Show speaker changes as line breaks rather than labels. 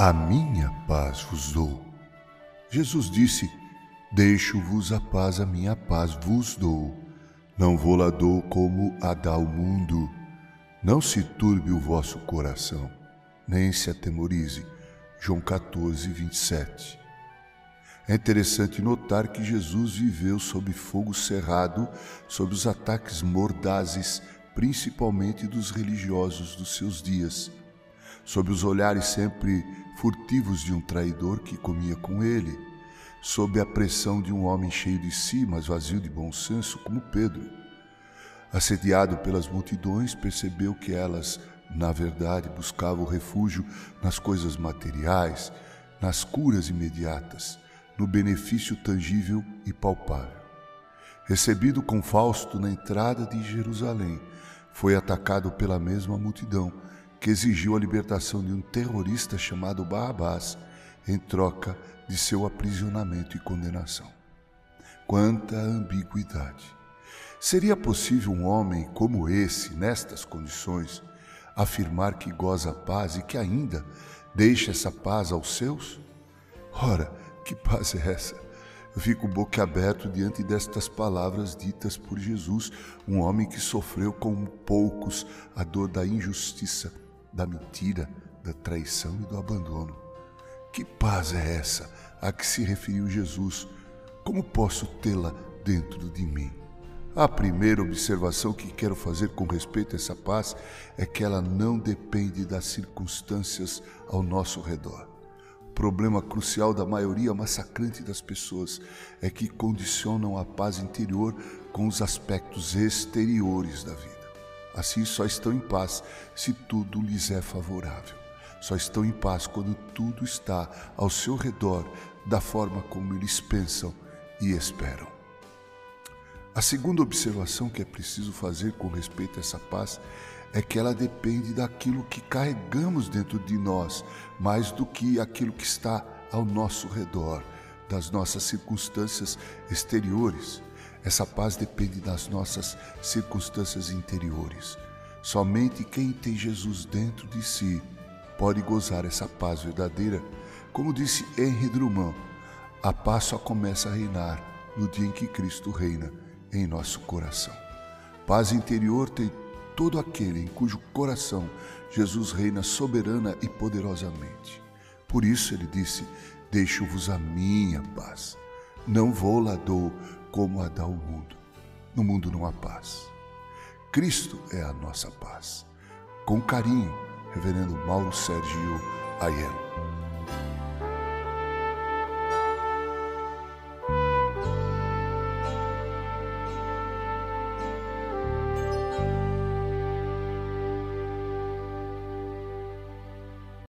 A minha paz vos dou. Jesus disse: Deixo-vos a paz, a minha paz vos dou. Não vou lá dou como a dá o mundo. Não se turbe o vosso coração, nem se atemorize. João 14, 27. É interessante notar que Jesus viveu sob fogo cerrado, sob os ataques mordazes, principalmente dos religiosos dos seus dias, sob os olhares sempre furtivos de um traidor que comia com ele, sob a pressão de um homem cheio de si, mas vazio de bom senso, como Pedro. Assediado pelas multidões, percebeu que elas, na verdade, buscavam refúgio nas coisas materiais, nas curas imediatas no benefício tangível e palpável. Recebido com Fausto na entrada de Jerusalém, foi atacado pela mesma multidão que exigiu a libertação de um terrorista chamado Barrabás em troca de seu aprisionamento e condenação. Quanta ambiguidade! Seria possível um homem como esse, nestas condições, afirmar que goza paz e que ainda deixa essa paz aos seus? Ora, que paz é essa? Eu fico boquiaberto diante destas palavras ditas por Jesus, um homem que sofreu com poucos a dor da injustiça, da mentira, da traição e do abandono. Que paz é essa a que se referiu Jesus? Como posso tê-la dentro de mim? A primeira observação que quero fazer com respeito a essa paz é que ela não depende das circunstâncias ao nosso redor problema crucial da maioria massacrante das pessoas é que condicionam a paz interior com os aspectos exteriores da vida. Assim, só estão em paz se tudo lhes é favorável. Só estão em paz quando tudo está ao seu redor da forma como eles pensam e esperam. A segunda observação que é preciso fazer com respeito a essa paz é que ela depende daquilo que carregamos dentro de nós, mais do que aquilo que está ao nosso redor, das nossas circunstâncias exteriores. Essa paz depende das nossas circunstâncias interiores. Somente quem tem Jesus dentro de si pode gozar essa paz verdadeira. Como disse Henry Drummond, a paz só começa a reinar no dia em que Cristo reina em nosso coração. Paz interior tem todo aquele em cujo coração Jesus reina soberana e poderosamente. Por isso ele disse: Deixo-vos a minha paz. Não vou lá dou como a dá o mundo. No mundo não há paz. Cristo é a nossa paz. Com carinho, Reverendo Mauro Sérgio Aiello.